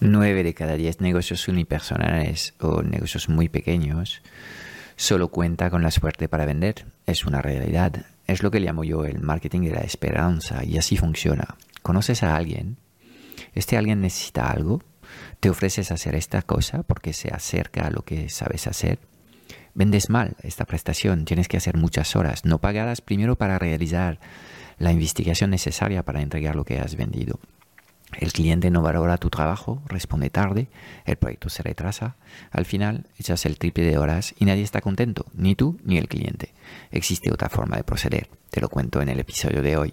9 de cada 10 negocios unipersonales o negocios muy pequeños solo cuenta con la suerte para vender. Es una realidad. Es lo que llamo yo el marketing de la esperanza y así funciona. Conoces a alguien, este alguien necesita algo, te ofreces hacer esta cosa porque se acerca a lo que sabes hacer. Vendes mal esta prestación, tienes que hacer muchas horas no pagadas primero para realizar la investigación necesaria para entregar lo que has vendido. El cliente no valora tu trabajo, responde tarde, el proyecto se retrasa, al final echas el triple de horas y nadie está contento, ni tú ni el cliente. Existe otra forma de proceder, te lo cuento en el episodio de hoy.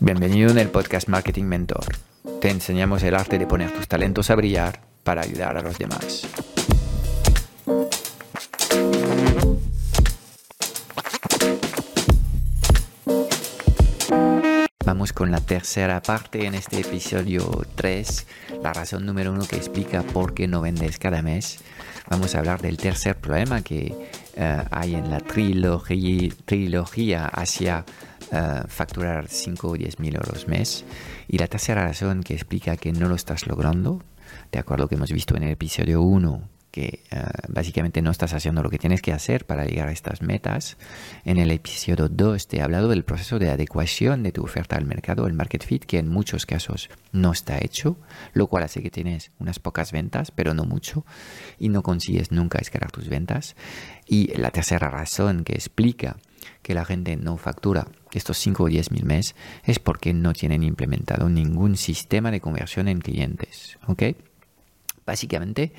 Bienvenido en el podcast Marketing Mentor. Te enseñamos el arte de poner tus talentos a brillar para ayudar a los demás. Vamos con la tercera parte en este episodio 3, la razón número uno que explica por qué no vendes cada mes. Vamos a hablar del tercer problema que eh, hay en la trilogía, trilogía hacia facturar 5 o 10 mil euros mes. Y la tercera razón que explica que no lo estás logrando, de acuerdo que hemos visto en el episodio 1, que eh, básicamente no estás haciendo lo que tienes que hacer para llegar a estas metas. En el episodio 2 te he hablado del proceso de adecuación de tu oferta al mercado, el market fit, que en muchos casos no está hecho, lo cual hace que tienes unas pocas ventas, pero no mucho, y no consigues nunca escalar tus ventas. Y la tercera razón que explica que la gente no factura estos 5 o 10 mil mes es porque no tienen implementado ningún sistema de conversión en clientes. ¿Ok? Básicamente,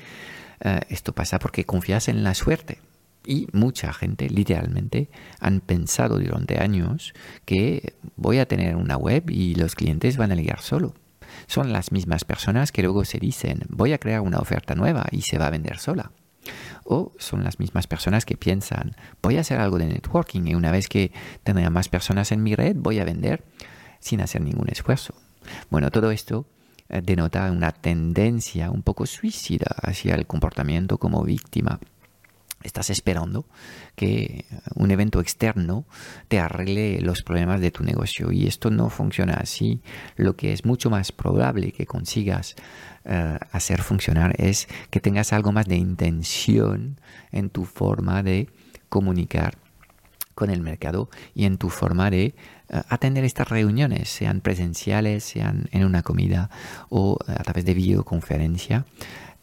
eh, esto pasa porque confías en la suerte. Y mucha gente, literalmente, han pensado durante años que voy a tener una web y los clientes van a llegar solo. Son las mismas personas que luego se dicen voy a crear una oferta nueva y se va a vender sola. O son las mismas personas que piensan, voy a hacer algo de networking y una vez que tenga más personas en mi red, voy a vender sin hacer ningún esfuerzo. Bueno, todo esto eh, denota una tendencia un poco suicida hacia el comportamiento como víctima Estás esperando que un evento externo te arregle los problemas de tu negocio y esto no funciona así. Lo que es mucho más probable que consigas eh, hacer funcionar es que tengas algo más de intención en tu forma de comunicar con el mercado y en tu forma de eh, atender estas reuniones, sean presenciales, sean en una comida o a través de videoconferencia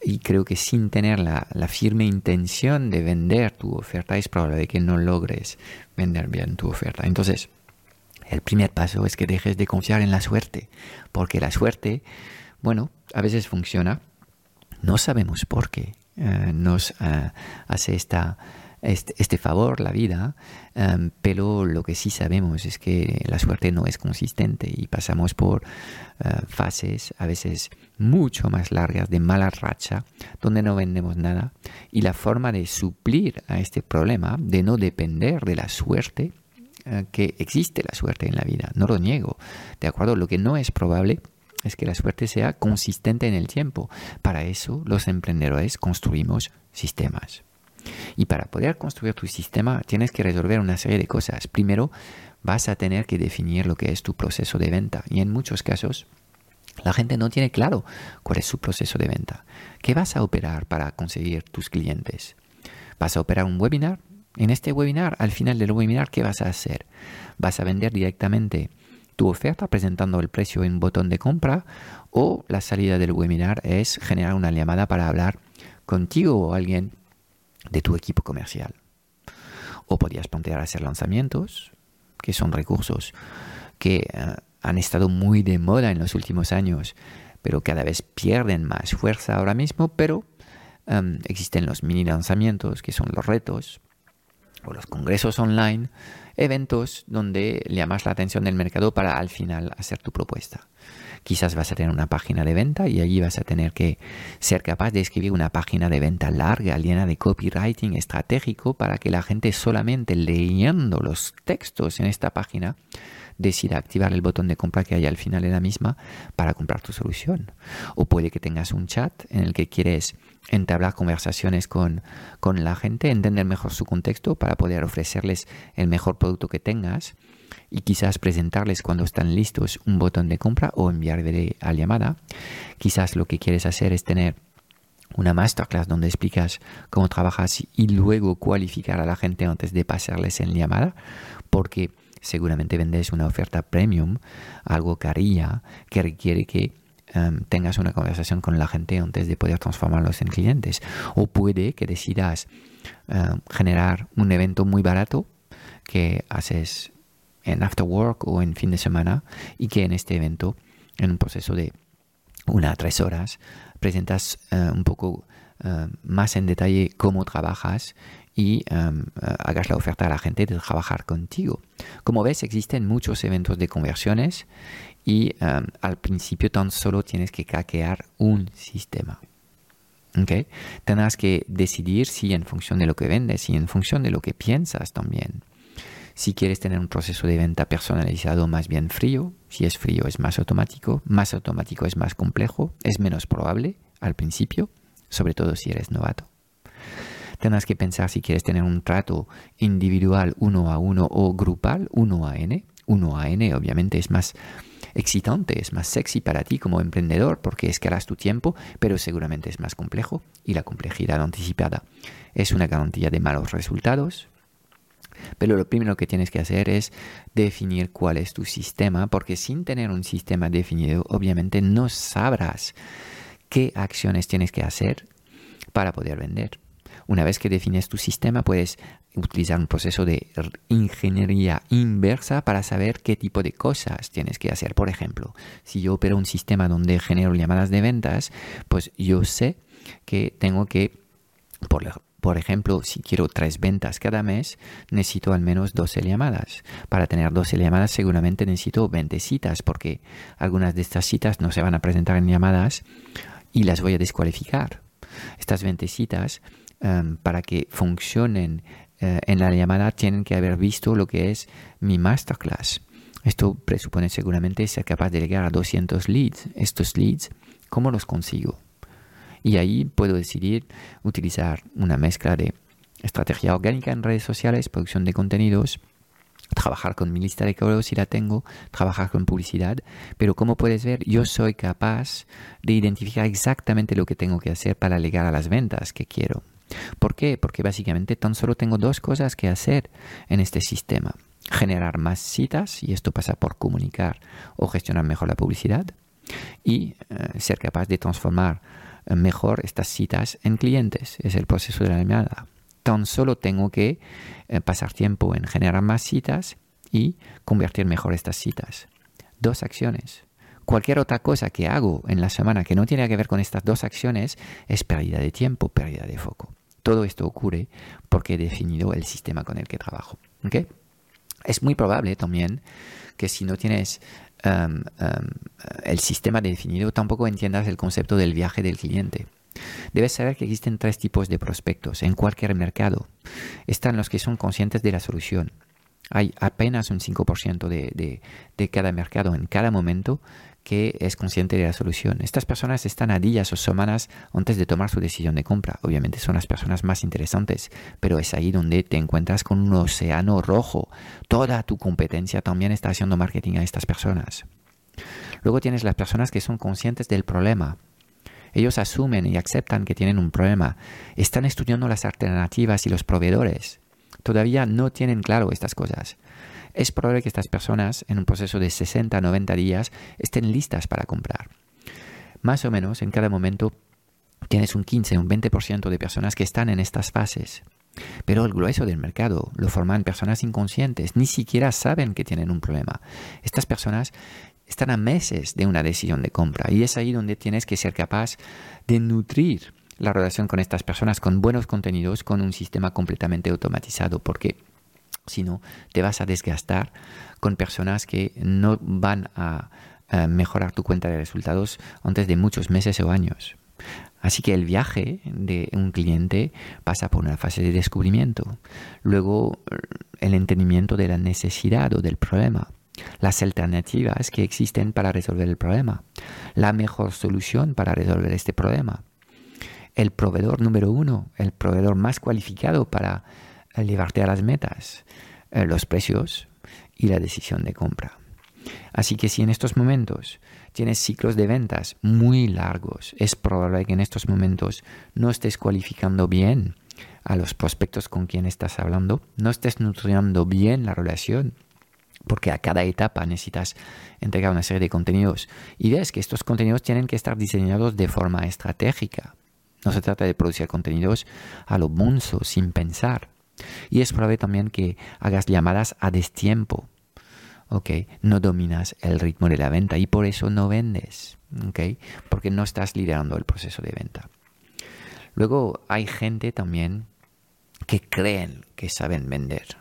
y creo que sin tener la, firme intención de vender tu oferta es probable que no logres vender bien tu oferta. Entonces, el primer paso es que dejes de confiar en la suerte, porque la suerte, bueno, a veces funciona, no sabemos por qué, eh, nos eh, hace esta este, este, favor, la vida, em, pero lo que sí sabemos es que la suerte no es consistente y pasamos por eh, fases a veces mucho más largas de mala racha, donde no vendemos nada, y la forma de suplir a este problema, de no depender de la suerte, eh, que existe la suerte en la vida, no lo niego, ¿de acuerdo? Lo que no es probable es que la suerte sea consistente en el tiempo. Para eso los emprendedores construimos sistemas. Y para poder construir tu sistema tienes que resolver una serie de cosas. Primero, vas a tener que definir lo que es tu proceso de venta. Y en muchos casos, la gente no tiene claro cuál es su proceso de venta. ¿Qué vas a operar para conseguir tus clientes? ¿Vas a operar un webinar? En este webinar, al final del webinar, ¿qué vas a hacer? ¿Vas a vender directamente tu oferta presentando el precio en botón de compra o la salida del webinar es generar una llamada para hablar contigo o alguien de tu equipo comercial. O podrías plantear hacer lanzamientos, que son recursos que eh, han estado muy de moda en los últimos años, pero cada vez pierden más fuerza ahora mismo, pero em, existen los mini lanzamientos, que son los retos, o los congresos online, eventos donde llamas la atención del mercado para al final hacer tu propuesta. Quizás vas a tener una página de venta y allí vas a tener que ser capaz de escribir una página de venta larga, llena de copywriting estratégico para que la gente solamente leyendo los textos en esta página decida activar el botón de compra que hay al final de la misma para comprar tu solución. O puede que tengas un chat en el que quieres entablar conversaciones con, con la gente, entender mejor su contexto para poder ofrecerles el mejor producto que tengas y quizás presentarles cuando están listos un botón de compra o enviarle a llamada. Quizás lo que quieres hacer es tener una masterclass donde explicas cómo trabajas y luego cualificar a la gente antes de pasarles en llamada, porque seguramente vendes una oferta premium, algo carilla, que requiere que em, tengas una conversación con la gente antes de poder transformarlos en clientes. O puede que decidas em, generar un evento muy barato que haces en after work o en fin de semana y que en este evento, en un proceso de una a tres horas, presentas eh, un poco eh, más en detalle cómo trabajas y eh, hagas la oferta a la gente de trabajar contigo. Como ves, existen muchos eventos de conversiones y al principio tan solo tienes que hackear un sistema. ¿Okay? Tendrás que decidir si en función de lo que vendes y en función de lo que piensas también. Si quieres tener un proceso de venta personalizado más bien frío, si es frío es más automático, más automático es más complejo, es menos probable al principio, sobre todo si eres novato tendrás que pensar si quieres tener un trato individual uno a uno o grupal uno a n. Uno a n obviamente es más excitante, es más sexy para ti como emprendedor porque escalas tu tiempo, pero seguramente es más complejo y la complejidad anticipada es una garantía de malos resultados. Pero lo primero que tienes que hacer es definir cuál es tu sistema, porque sin tener un sistema definido, obviamente no sabrás qué acciones tienes que hacer para poder vender. Una vez que defines tu sistema, puedes utilizar un proceso de ingeniería inversa para saber qué tipo de cosas tienes que hacer. Por ejemplo, si yo opero un sistema donde genero llamadas de ventas, pues yo sé que tengo que, por, ejemplo, si quiero tres ventas cada mes, necesito al menos 12 llamadas. Para tener 12 llamadas seguramente necesito 20 citas porque algunas de estas citas no se van a presentar en llamadas y las voy a descualificar. Estas 20 citas Em, para que funcionen eh, en la llamada tienen que haber visto lo que es mi masterclass. Esto presupone seguramente ser capaz de llegar a 200 leads. Estos leads, ¿cómo los consigo? Y ahí puedo decidir utilizar una mezcla de estrategia orgánica en redes sociales, producción de contenidos, trabajar con mi lista de correos si la tengo, trabajar con publicidad, pero como puedes ver, yo soy capaz de identificar exactamente lo que tengo que hacer para llegar a las ventas que quiero. ¿Por qué? Porque básicamente tan solo tengo dos cosas que hacer en este sistema. Generar más citas, y esto pasa por comunicar o gestionar mejor la publicidad, y eh, ser capaz de transformar eh, mejor estas citas en clientes. Es el proceso de la llamada. Tan solo tengo que eh, pasar tiempo en generar más citas y convertir mejor estas citas. Dos acciones. Cualquier otra cosa que hago en la semana que no tiene que ver con estas dos acciones es pérdida de tiempo, pérdida de foco. Todo esto ocurre porque he definido el sistema con el que trabajo. Es muy probable también que si no tienes em, em, el sistema definido, tampoco entiendas el concepto del viaje del cliente. Debes saber que existen tres tipos de prospectos en cualquier mercado. Están los que son conscientes de la solución. Hay apenas un 5% de, de cada mercado en cada momento que es consciente de la solución. Estas personas están a días o semanas antes de tomar su decisión de compra. Obviamente son las personas más interesantes, pero es ahí donde te encuentras con un océano rojo. Toda tu competencia también está haciendo marketing a estas personas. Luego tienes las personas que son conscientes del problema. Ellos asumen y aceptan que tienen un problema. Están estudiando las alternativas y los proveedores. Todavía no tienen claro estas cosas es probable que estas personas en un proceso de 60 90 días estén listas para comprar. Más o menos en cada momento tienes un 15, un 20% de personas que están en estas fases. Pero el grueso del mercado lo forman personas inconscientes, ni siquiera saben que tienen un problema. Estas personas están a meses de una decisión de compra y es ahí donde tienes que ser capaz de nutrir la relación con estas personas con buenos contenidos, con un sistema completamente automatizado, porque si no, te vas a desgastar con personas que no van a, mejorar tu cuenta de resultados antes de muchos meses o años. Así que el viaje de un cliente pasa por una fase de descubrimiento, luego el entendimiento de la necesidad o del problema, las alternativas que existen para resolver el problema, la mejor solución para resolver este problema, el proveedor número uno, el proveedor más cualificado para llevarte a las metas, eh, los precios y la decisión de compra. Así que si en estos momentos tienes ciclos de ventas muy largos, es probable que en estos momentos no estés cualificando bien a los prospectos con quien estás hablando, no estés nutriendo bien la relación, porque a cada etapa necesitas entregar una serie de contenidos y ves que estos contenidos tienen que estar diseñados de forma estratégica. No se trata de producir contenidos a lo bonzo, sin pensar. Y es probable también que hagas llamadas a destiempo. ¿ok? No dominas el ritmo de la venta y por eso no vendes, ¿ok? Porque no estás liderando el proceso de venta. Luego hay gente también que creen que saben vender.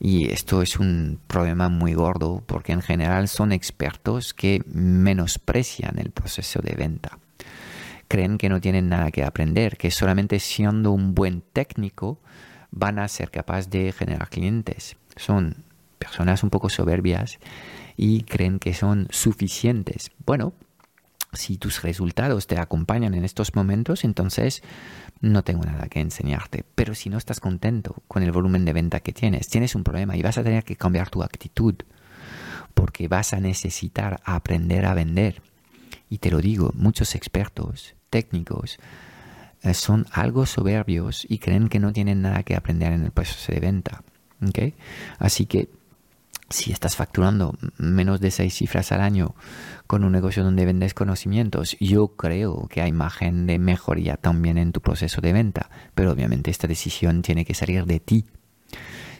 Y esto es un problema muy gordo porque en general son expertos que menosprecian el proceso de venta. Creen que no tienen nada que aprender, que solamente siendo un buen técnico van a ser capaces de generar clientes. Son personas un poco soberbias y creen que son suficientes. Bueno, si tus resultados te acompañan en estos momentos, entonces no tengo nada que enseñarte. Pero si no estás contento con el volumen de venta que tienes, tienes un problema y vas a tener que cambiar tu actitud porque vas a necesitar aprender a vender. Y te lo digo, muchos expertos, técnicos, son algo soberbios y creen que no tienen nada que aprender en el proceso de venta. Así que si estás facturando menos de seis cifras al año con un negocio donde vendes conocimientos, yo creo que hay margen de mejoría también en tu proceso de venta, pero obviamente esta decisión tiene que salir de ti.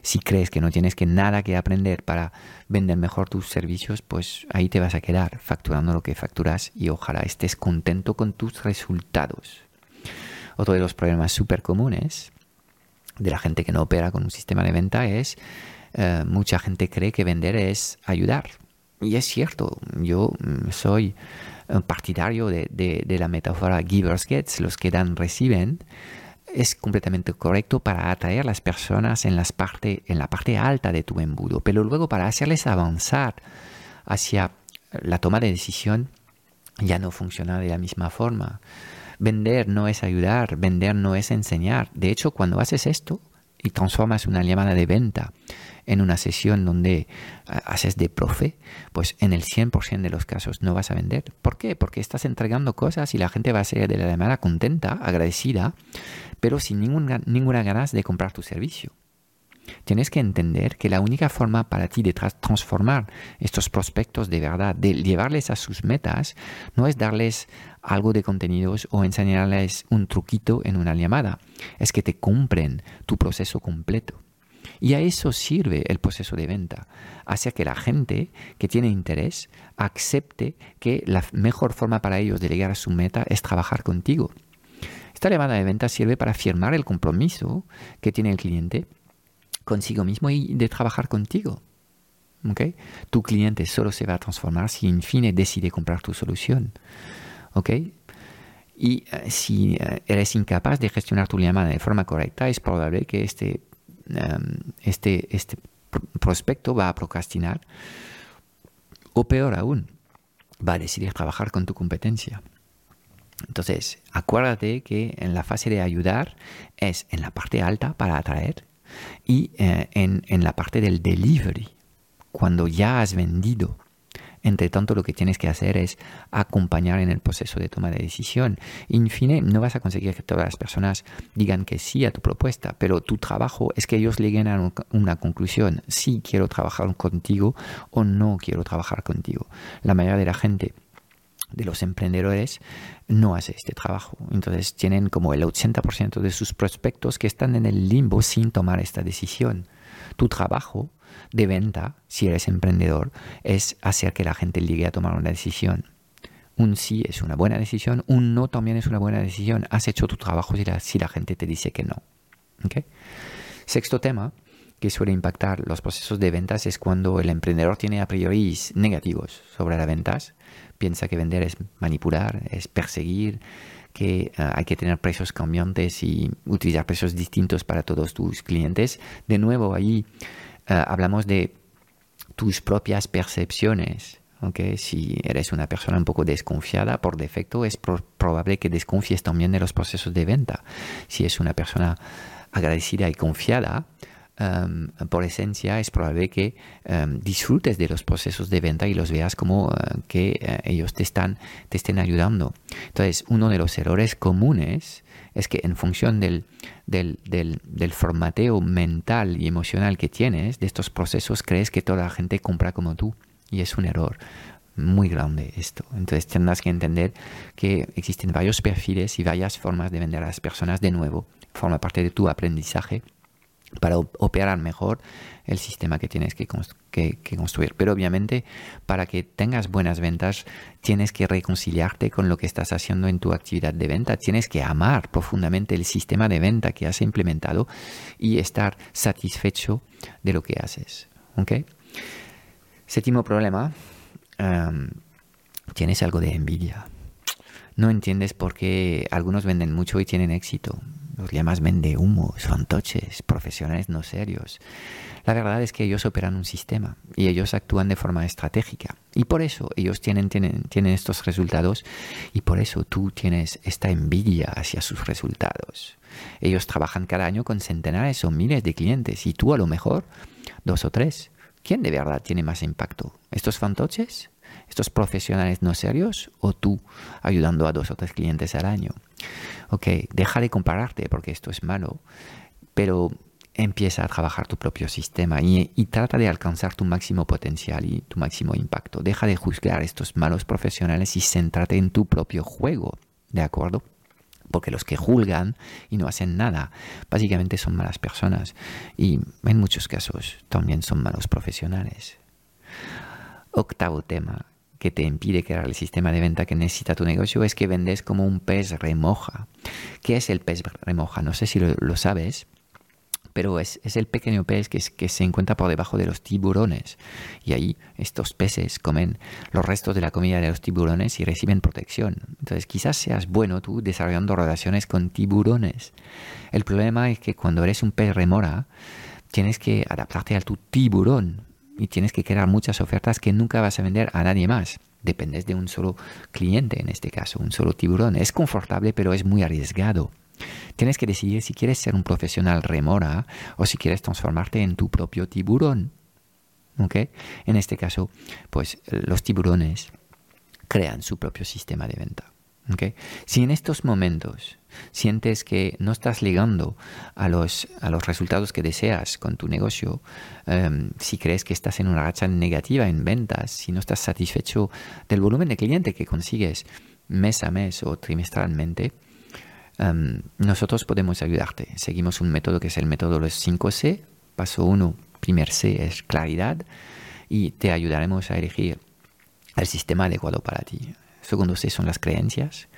Si crees que no tienes que nada que aprender para vender mejor tus servicios, pues ahí te vas a quedar facturando lo que facturas y ojalá estés contento con tus resultados. Otro de los problemas súper comunes de la gente que no opera con un sistema de venta es eh, mucha gente cree que vender es ayudar. Y es cierto, yo mm, soy partidario de, la metáfora givers gets, los que dan reciben. Es completamente correcto para atraer las personas en, las parte, en la parte alta de tu embudo, pero luego para hacerles avanzar hacia la toma de decisión ya no funciona de la misma forma. Vender no es ayudar, vender no es enseñar. De hecho, cuando haces esto y transformas una llamada de venta en una sesión donde haces de profe, pues en el 100% de los casos no vas a vender. ¿Por qué? Porque estás entregando cosas y la gente va a ser de la llamada contenta, agradecida, pero sin ninguna, ninguna ganas de comprar tu servicio. Tienes que entender que la única forma para ti de transformar estos prospectos de verdad, de llevarles a sus metas, no es darles algo de contenidos o enseñarles un truquito en una llamada, es que te compren tu proceso completo. Y a eso sirve el proceso de venta, hacia que la gente que tiene interés acepte que la mejor forma para ellos de llegar a su meta es trabajar contigo. Esta llamada de venta sirve para firmar el compromiso que tiene el cliente consigo mismo y de trabajar contigo. ¿Okay? Tu cliente solo se va a transformar si en fin decide comprar tu solución. ¿Okay? Y eh, si eh, eres incapaz de gestionar tu llamada de forma correcta, es probable que este Em, este, este prospecto va a procrastinar o peor aún, va a decidir trabajar con tu competencia. Entonces, acuérdate que en la fase de ayudar es en la parte alta para atraer y eh, en, en la parte del delivery, cuando ya has vendido entre tanto, lo que tienes que hacer es acompañar en el proceso de toma de decisión. En fin, no vas a conseguir que todas las personas digan que sí a tu propuesta, pero tu trabajo es que ellos lleguen a una conclusión. Si quiero trabajar contigo o no quiero trabajar contigo. La mayoría de la gente de los emprendedores no hace este trabajo. Entonces tienen como el 80% de sus prospectos que están en el limbo sin tomar esta decisión. Tu trabajo de venta, si eres emprendedor, es hacer que la gente llegue a tomar una decisión. Un sí es una buena decisión, un no también es una buena decisión. Has hecho tu trabajo si la, si la gente te dice que no. Sexto tema que suele impactar los procesos de ventas es cuando el emprendedor tiene a priori negativos sobre las ventas. Piensa que vender es manipular, es perseguir, que eh, hay que tener precios cambiantes y utilizar precios distintos para todos tus clientes. De nuevo, ahí eh, hablamos de tus propias percepciones. Okay? Si eres una persona un poco desconfiada, por defecto es probable que desconfies también de los procesos de venta. Si es una persona agradecida y confiada, em, por esencia es probable que em, disfrutes de los procesos de venta y los veas como eh, que eh, ellos te, están, te estén ayudando. Entonces, uno de los errores comunes es que en función del, del, del, del, formateo mental y emocional que tienes de estos procesos, crees que toda la gente compra como tú. Y es un error muy grande esto. Entonces tendrás que entender que existen varios perfiles y varias formas de vender a las personas de nuevo. Forma parte de tu aprendizaje para operar mejor el sistema que tienes que, construir. Pero obviamente para que tengas buenas ventas tienes que reconciliarte con lo que estás haciendo en tu actividad de venta. Tienes que amar profundamente el sistema de venta que has implementado y estar satisfecho de lo que haces. ¿okay? Séptimo problema, em, tienes algo de envidia. No entiendes por qué algunos venden mucho y tienen éxito. Los llamas humos, fantoches, profesionales no serios. La verdad es que ellos operan un sistema y ellos actúan de forma estratégica. Y por eso ellos tienen, tienen, tienen estos resultados y por eso tú tienes esta envidia hacia sus resultados. Ellos trabajan cada año con centenares o miles de clientes y tú a lo mejor dos o tres. ¿Quién de verdad tiene más impacto? ¿Estos fantoches? ¿Estos profesionales no serios? ¿O tú ayudando a dos o tres clientes al año? Ok, deja de compararte porque esto es malo, pero empieza a trabajar tu propio sistema y, trata de alcanzar tu máximo potencial y tu máximo impacto. Deja de juzgar a estos malos profesionales y céntrate en tu propio juego, ¿de acuerdo? porque los que juzgan y no hacen nada, básicamente son malas personas y en muchos casos también son malos profesionales. Octavo tema que te impide crear el sistema de venta que necesita tu negocio es que vendes como un pez remoja. ¿Qué es el pez remoja? No sé si lo sabes, pero es, el pequeño pez que, que, se encuentra por debajo de los tiburones. Y ahí estos peces comen los restos de la comida de los tiburones y reciben protección. Entonces quizás seas bueno tú desarrollando relaciones con tiburones. El problema es que cuando eres un pez remora, tienes que adaptarte a tu tiburón y tienes que crear muchas ofertas que nunca vas a vender a nadie más. Dependes de un solo cliente en este caso, un solo tiburón. Es confortable, pero es muy arriesgado. Tienes que decidir si quieres ser un profesional remora o si quieres transformarte en tu propio tiburón. ¿Okay? En este caso, pues los tiburones crean su propio sistema de venta. Si en estos momentos sientes que no estás llegando a los, a los resultados que deseas con tu negocio, em, si crees que estás en una racha negativa en ventas, si no estás satisfecho del volumen de cliente que consigues mes a mes o trimestralmente, Em, nosotros podemos ayudarte. Seguimos un método que es el método de los 5C. Paso 1, primer C es claridad y te ayudaremos a elegir el sistema adecuado para ti. Segundo C son las creencias,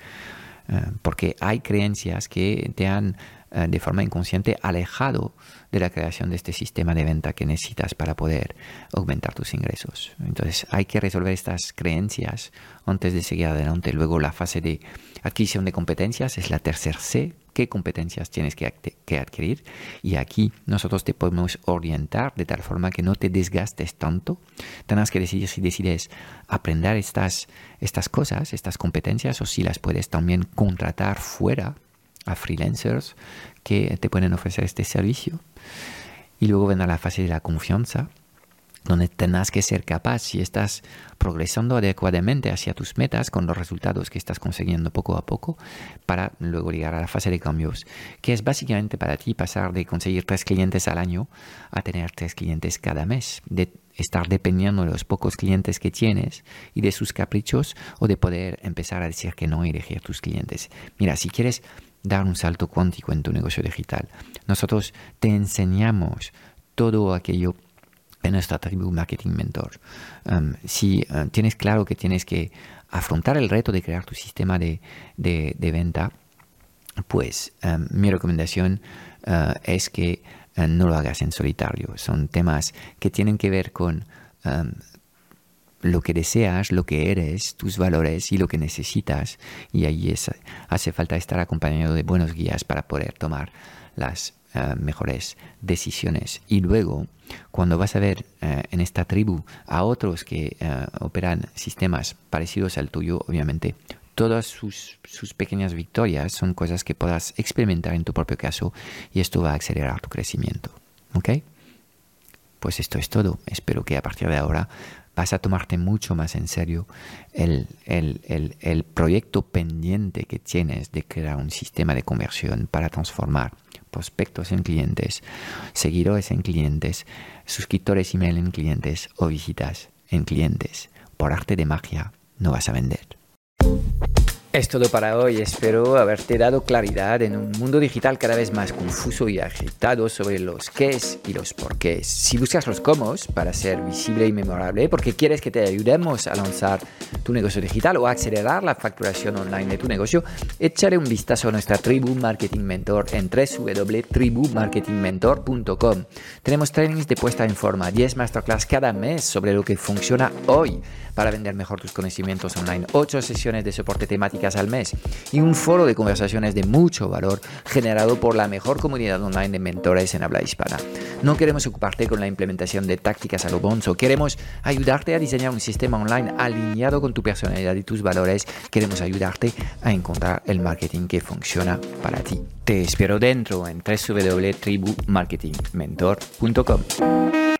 eh, porque hay creencias que te han eh, de forma inconsciente alejado de la creación de este sistema de venta que necesitas para poder aumentar tus ingresos. Entonces hay que resolver estas creencias antes de seguir adelante. Luego la fase de adquisición de competencias es la tercera C. ¿Qué competencias tienes que, adquirir? Y aquí nosotros te podemos orientar de tal forma que no te desgastes tanto. Tendrás que decidir si decides aprender estas, estas cosas, estas competencias, o si las puedes también contratar fuera a freelancers que te pueden ofrecer este servicio. Y luego vendrá la fase de la confianza, donde tendrás que ser capaz, si estás progresando adecuadamente hacia tus metas con los resultados que estás consiguiendo poco a poco, para luego llegar a la fase de cambios, que es básicamente para ti pasar de conseguir tres clientes al año a tener tres clientes cada mes, de estar dependiendo de los pocos clientes que tienes y de sus caprichos o de poder empezar a decir que no y elegir tus clientes. Mira, si quieres dar un salto cuántico en tu negocio digital. Nosotros te enseñamos todo aquello en nuestra tribu Marketing Mentor. Um, si uh, tienes claro que tienes que afrontar el reto de crear tu sistema de, venta, pues um, mi recomendación uh, es que uh, no lo hagas en solitario. Son temas que tienen que ver con um, lo que deseas, lo que eres, tus valores y lo que necesitas. Y ahí hace falta estar acompañado de buenos guías para poder tomar las eh, mejores decisiones. Y luego, cuando vas a ver eh, en esta tribu a otros que eh, operan sistemas parecidos al tuyo, obviamente, todas sus, sus, pequeñas victorias son cosas que podrás experimentar en tu propio caso y esto va a acelerar tu crecimiento. ¿Ok? Pues esto es todo. Espero que a partir de ahora vas a tomarte mucho más en serio el, el, el, proyecto pendiente que tienes de crear un sistema de conversión para transformar prospectos en clientes, seguidores en clientes, suscriptores email en clientes o visitas en clientes. Por arte de magia no vas a vender. Es todo para hoy. Espero haberte dado claridad en un mundo digital cada vez más confuso y agitado sobre los qués y los porqués. Si buscas los cómo para ser visible y memorable, porque quieres que te ayudemos a lanzar tu negocio digital o acelerar la facturación online de tu negocio, échale un vistazo a nuestra tribu Marketing Mentor en www.tribumarketingmentor.com. Tenemos trainings de puesta en forma, 10 masterclass cada mes sobre lo que funciona hoy para vender mejor tus conocimientos online, 8 sesiones de soporte al mes y un foro de conversaciones de mucho valor generado por la mejor comunidad online de mentores en habla hispana. No queremos ocuparte con la implementación de tácticas a lo bonzo, queremos ayudarte a diseñar un sistema online alineado con tu personalidad y tus valores, queremos ayudarte a encontrar el marketing que funciona para ti. Te espero dentro en www.tribumarketingmentor.com.